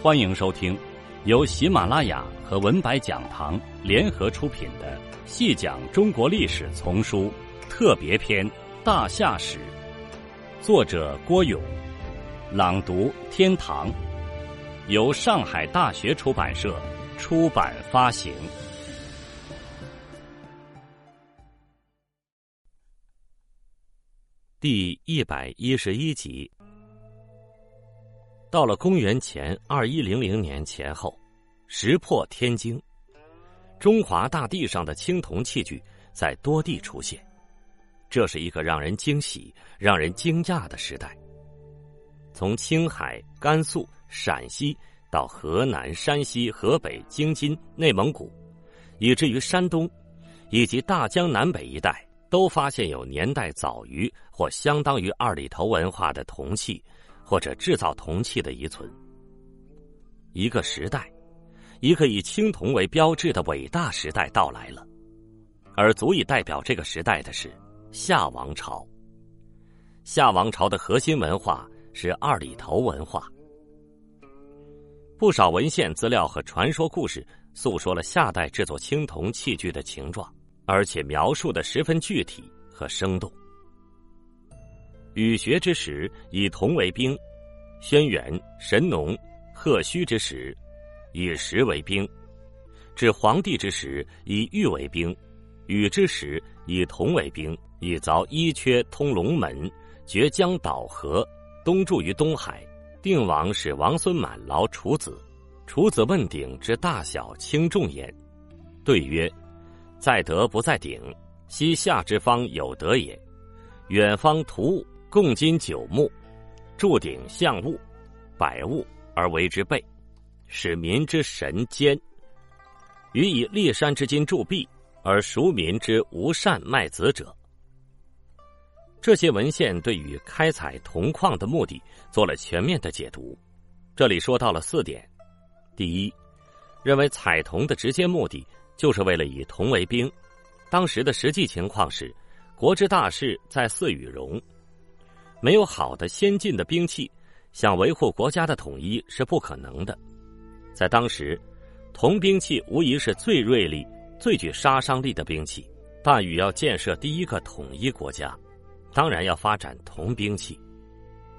欢迎收听由喜马拉雅和文白讲堂联合出品的《细讲中国历史丛书特别篇·大夏史》，作者郭勇，朗读天堂，由上海大学出版社出版发行。第一百一十一集。到了公元前二一零零年前后，石破天惊，中华大地上的青铜器具在多地出现，这是一个让人惊喜、让人惊讶的时代。从青海、甘肃、陕西到河南、山西、河北、京津、内蒙古，以至于山东，以及大江南北一带，都发现有年代早于或相当于二里头文化的铜器。或者制造铜器的遗存，一个时代，一个以青铜为标志的伟大时代到来了，而足以代表这个时代的是夏王朝。夏王朝的核心文化是二里头文化，不少文献资料和传说故事诉说了夏代制作青铜器具的情状，而且描述的十分具体和生动。禹学之时以铜为兵，轩辕、神农、贺胥之时以石为兵，至黄帝之时以玉为兵，禹之时以铜为兵，以凿伊阙通龙门，决江导河，东注于东海。定王使王孙满劳楚子，楚子问鼎之大小轻重焉，对曰：“在德不在鼎，西夏之方有德也。远方图物。”共金九木，铸鼎象物，百物而为之备，使民之神坚。予以立山之金铸币，而赎民之无善卖子者。这些文献对于开采铜矿的目的做了全面的解读。这里说到了四点：第一，认为采铜的直接目的就是为了以铜为兵。当时的实际情况是，国之大事在祀与戎。没有好的先进的兵器，想维护国家的统一是不可能的。在当时，铜兵器无疑是最锐利、最具杀伤力的兵器。大禹要建设第一个统一国家，当然要发展铜兵器。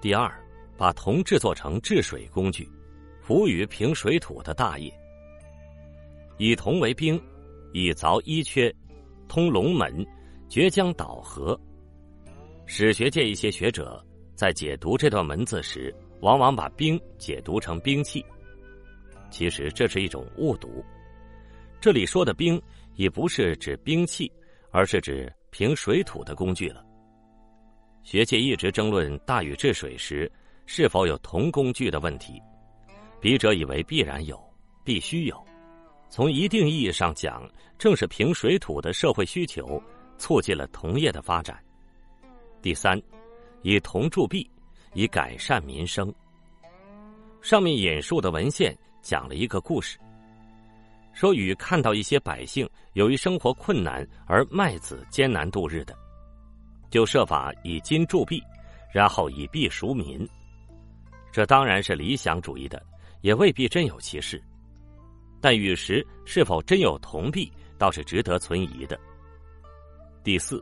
第二，把铜制作成治水工具，服务于平水土的大业。以铜为兵，以凿伊阙，通龙门，决江导河。史学界一些学者在解读这段文字时，往往把“兵”解读成兵器，其实这是一种误读。这里说的“兵”也不是指兵器，而是指平水土的工具了。学界一直争论大禹治水时是否有铜工具的问题，笔者以为必然有，必须有。从一定意义上讲，正是平水土的社会需求，促进了铜业的发展。第三，以铜铸币，以改善民生。上面引述的文献讲了一个故事，说禹看到一些百姓由于生活困难而卖子艰难度日的，就设法以金铸币，然后以币赎民。这当然是理想主义的，也未必真有其事。但禹时是否真有铜币，倒是值得存疑的。第四。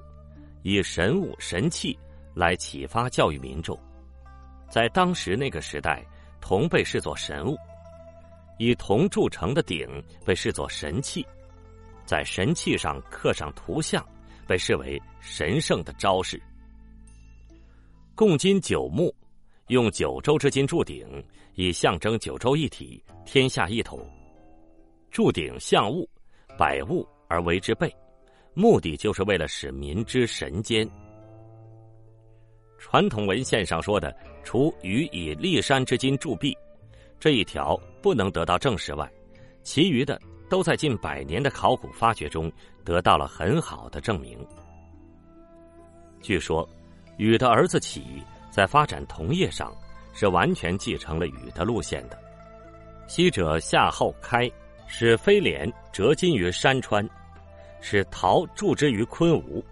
以神物神器来启发教育民众，在当时那个时代，铜被视作神物，以铜铸成的鼎被视作神器，在神器上刻上图像，被视为神圣的招式。共金九木，用九州之金铸鼎，以象征九州一体，天下一统。铸鼎象物，百物而为之备。目的就是为了使民之神坚。传统文献上说的，除禹以立山之金铸币这一条不能得到证实外，其余的都在近百年的考古发掘中得到了很好的证明。据说，禹的儿子启在发展铜业上是完全继承了禹的路线的。昔者夏后开使飞廉折金于山川。使陶铸之于昆吾，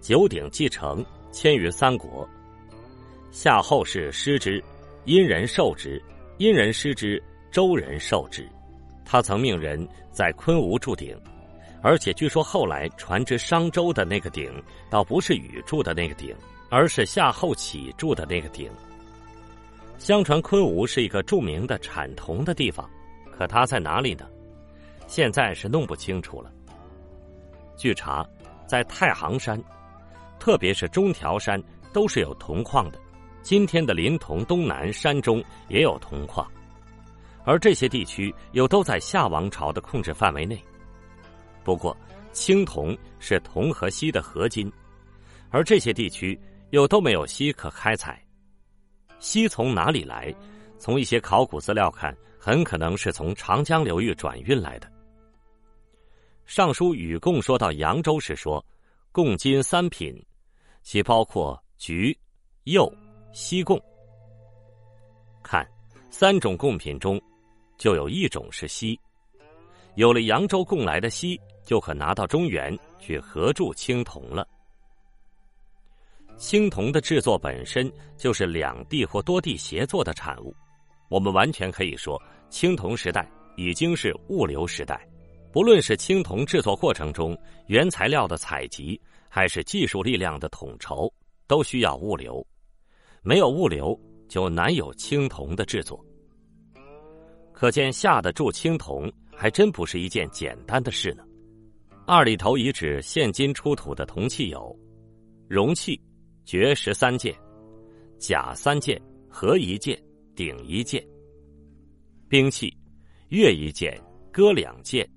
九鼎继承迁于三国。夏后氏失之，殷人受之，殷人施之，周人受之。他曾命人在昆吾筑鼎，而且据说后来传至商周的那个鼎，倒不是禹筑的那个鼎，而是夏后启筑的那个鼎。相传昆吾是一个著名的产铜的地方，可它在哪里呢？现在是弄不清楚了。据查，在太行山，特别是中条山，都是有铜矿的。今天的临潼东南山中也有铜矿，而这些地区又都在夏王朝的控制范围内。不过，青铜是铜和锡的合金，而这些地区又都没有锡可开采。锡从哪里来？从一些考古资料看，很可能是从长江流域转运来的。《尚书禹贡》说到扬州时说：“贡金三品，其包括橘、釉、锡贡。”看，三种贡品中，就有一种是锡。有了扬州贡来的锡，就可拿到中原去合铸青铜了。青铜的制作本身就是两地或多地协作的产物，我们完全可以说，青铜时代已经是物流时代。不论是青铜制作过程中原材料的采集，还是技术力量的统筹，都需要物流。没有物流，就难有青铜的制作。可见下得住青铜还真不是一件简单的事呢。二里头遗址现今出土的铜器有容器。绝十三件，甲三件，合一件，鼎一件。兵器，钺一件，戈两件，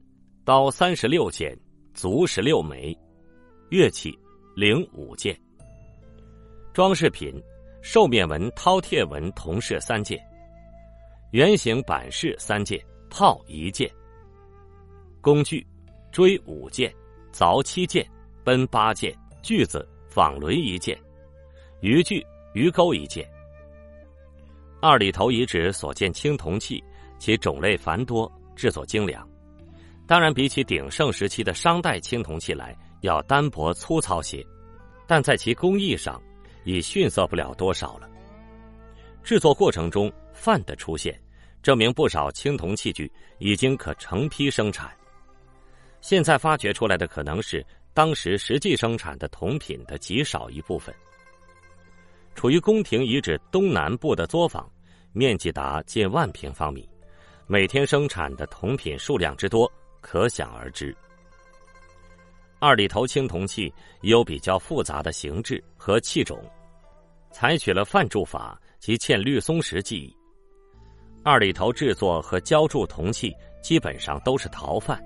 刀三十六件，足十六枚。乐器，零五件。装饰品，兽面纹、饕餮纹铜饰三件，圆形板饰三件，炮一件。工具，锥五件，凿七件，奔八件，锯子、纺轮一件。渔具、鱼钩一件。二里头遗址所见青铜器，其种类繁多，制作精良，当然比起鼎盛时期的商代青铜器来要单薄粗糙些，但在其工艺上已逊色不了多少了。制作过程中范的出现，证明不少青铜器具已经可成批生产。现在发掘出来的可能是当时实际生产的铜品的极少一部分。处于宫廷遗址东南部的作坊，面积达近万平方米，每天生产的铜品数量之多，可想而知。二里头青铜器有比较复杂的形制和器种，采取了范铸法及嵌绿松石技艺。二里头制作和浇铸铜器基本上都是陶范，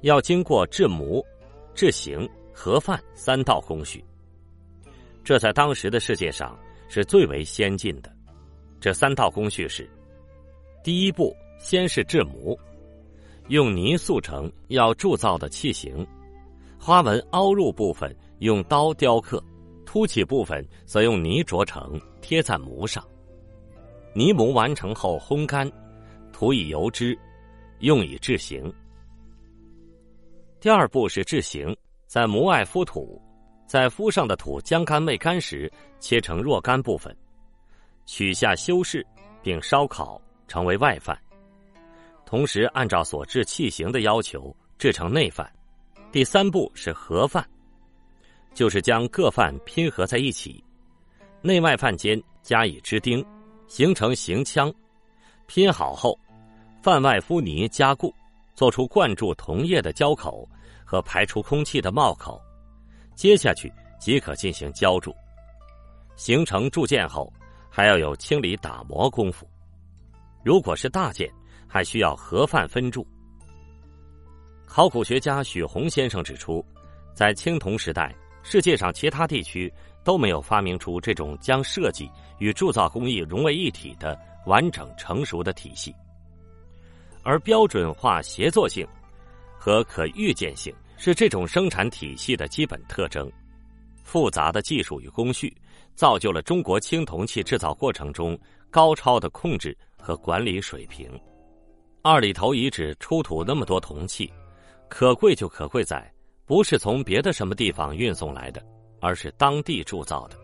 要经过制模、制形、合范三道工序。这在当时的世界上是最为先进的。这三道工序是：第一步，先是制模，用泥塑成要铸造的器形，花纹凹入部分用刀雕刻，凸起部分则用泥琢成，贴在模上。泥模完成后烘干，涂以油脂，用以制形。第二步是制形，在模外敷土。在敷上的土将干未干时，切成若干部分，取下修饰，并烧烤成为外范。同时，按照所制器形的要求制成内范。第三步是合范，就是将各范拼合在一起，内外范间加以支钉，形成形腔。拼好后，范外敷泥加固，做出灌注铜液的浇口和排出空气的帽口。接下去即可进行浇铸，形成铸件后，还要有清理打磨功夫。如果是大件，还需要合范分铸。考古学家许宏先生指出，在青铜时代，世界上其他地区都没有发明出这种将设计与铸造工艺融为一体的完整成熟的体系，而标准化协作性和可预见性。是这种生产体系的基本特征，复杂的技术与工序，造就了中国青铜器制造过程中高超的控制和管理水平。二里头遗址出土那么多铜器，可贵就可贵在不是从别的什么地方运送来的，而是当地铸造的。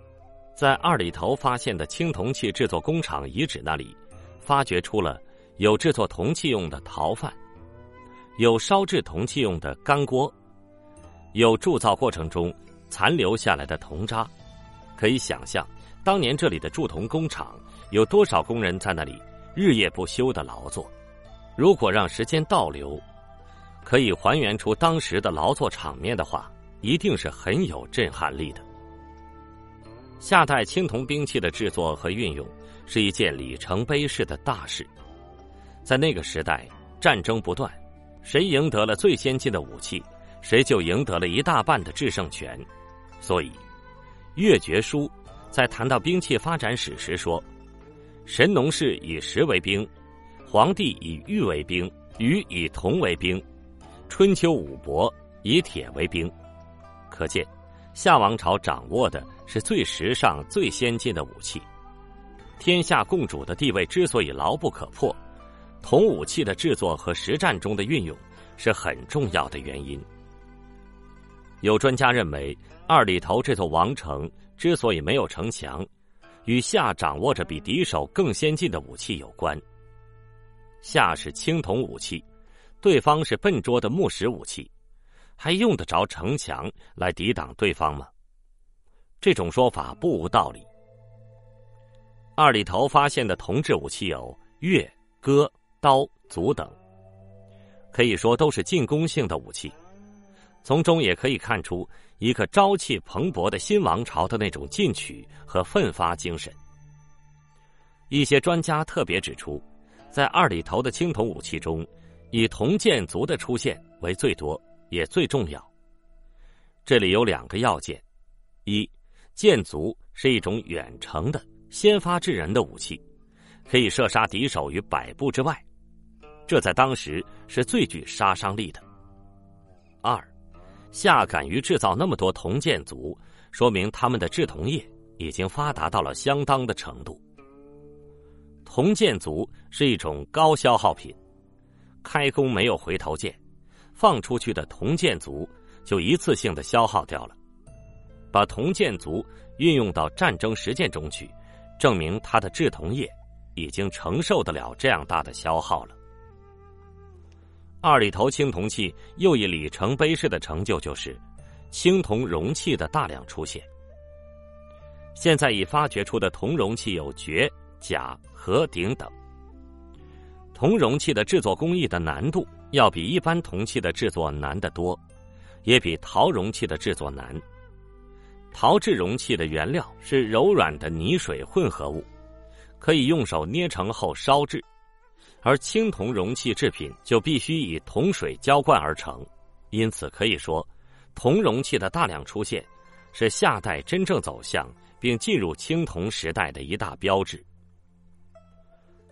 在二里头发现的青铜器制作工厂遗址那里，发掘出了有制作铜器用的陶范，有烧制铜器用的干锅，有铸造过程中残留下来的铜渣。可以想象，当年这里的铸铜工厂有多少工人在那里日夜不休的劳作。如果让时间倒流，可以还原出当时的劳作场面的话，一定是很有震撼力的。夏代青铜兵器的制作和运用是一件里程碑式的大事。在那个时代，战争不断，谁赢得了最先进的武器，谁就赢得了一大半的制胜权。所以，《越绝书》在谈到兵器发展史时说：“神农氏以石为兵，黄帝以玉为兵，禹以铜为兵，春秋五伯以铁为兵。”可见。夏王朝掌握的是最时尚、最先进的武器，天下共主的地位之所以牢不可破，铜武器的制作和实战中的运用是很重要的原因。有专家认为，二里头这座王城之所以没有城墙，与夏掌握着比敌手更先进的武器有关。下是青铜武器，对方是笨拙的木石武器。还用得着城墙来抵挡对方吗？这种说法不无道理。二里头发现的铜制武器有钺、戈、刀、卒等，可以说都是进攻性的武器。从中也可以看出一个朝气蓬勃的新王朝的那种进取和奋发精神。一些专家特别指出，在二里头的青铜武器中，以铜剑族的出现为最多。也最重要。这里有两个要件：一，箭卒是一种远程的、先发制人的武器，可以射杀敌手于百步之外，这在当时是最具杀伤力的；二，夏敢于制造那么多铜箭族，说明他们的制铜业已经发达到了相当的程度。铜箭卒是一种高消耗品，开弓没有回头箭。放出去的铜箭卒就一次性的消耗掉了，把铜箭卒运用到战争实践中去，证明它的制铜业已经承受得了这样大的消耗了。二里头青铜器又一里程碑式的成就就是青铜容器的大量出现。现在已发掘出的铜容器有爵、甲、和鼎等。铜容器的制作工艺的难度。要比一般铜器的制作难得多，也比陶容器的制作难。陶制容器的原料是柔软的泥水混合物，可以用手捏成后烧制；而青铜容器制品就必须以铜水浇灌而成。因此可以说，铜容器的大量出现，是夏代真正走向并进入青铜时代的一大标志。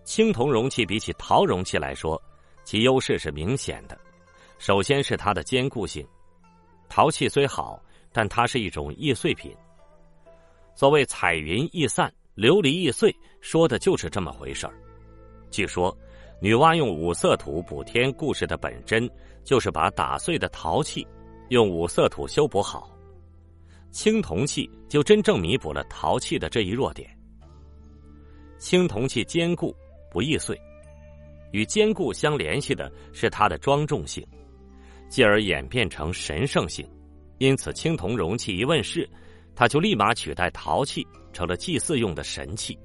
青铜容器比起陶容器来说，其优势是明显的，首先是它的坚固性。陶器虽好，但它是一种易碎品。所谓“彩云易散，琉璃易碎”，说的就是这么回事儿。据说，女娲用五色土补天故事的本真，就是把打碎的陶器用五色土修补好。青铜器就真正弥补了陶器的这一弱点。青铜器坚固，不易碎。与坚固相联系的是它的庄重性，继而演变成神圣性。因此，青铜容器一问世，它就立马取代陶器，成了祭祀用的神器。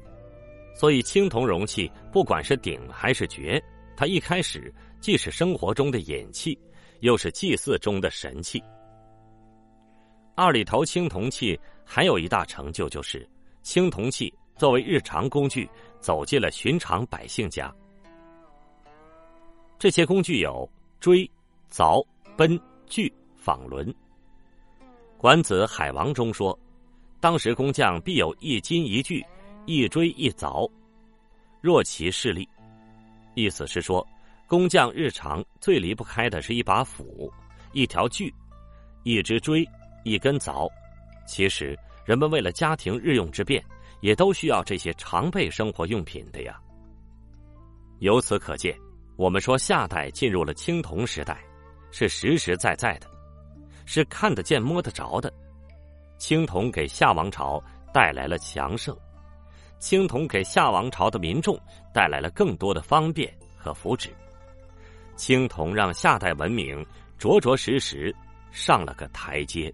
所以，青铜容器不管是鼎还是爵，它一开始既是生活中的饮器，又是祭祀中的神器。二里头青铜器还有一大成就，就是青铜器作为日常工具，走进了寻常百姓家。这些工具有锥、凿、奔、锯、纺轮。管子《海王》中说，当时工匠必有一金一锯、一锥一凿，若其势力。意思是说，工匠日常最离不开的是一把斧、一条锯、一只锥、一根凿。其实，人们为了家庭日用之便，也都需要这些常备生活用品的呀。由此可见。我们说夏代进入了青铜时代，是实实在在的，是看得见摸得着的。青铜给夏王朝带来了强盛，青铜给夏王朝的民众带来了更多的方便和福祉。青铜让夏代文明着着实实上了个台阶。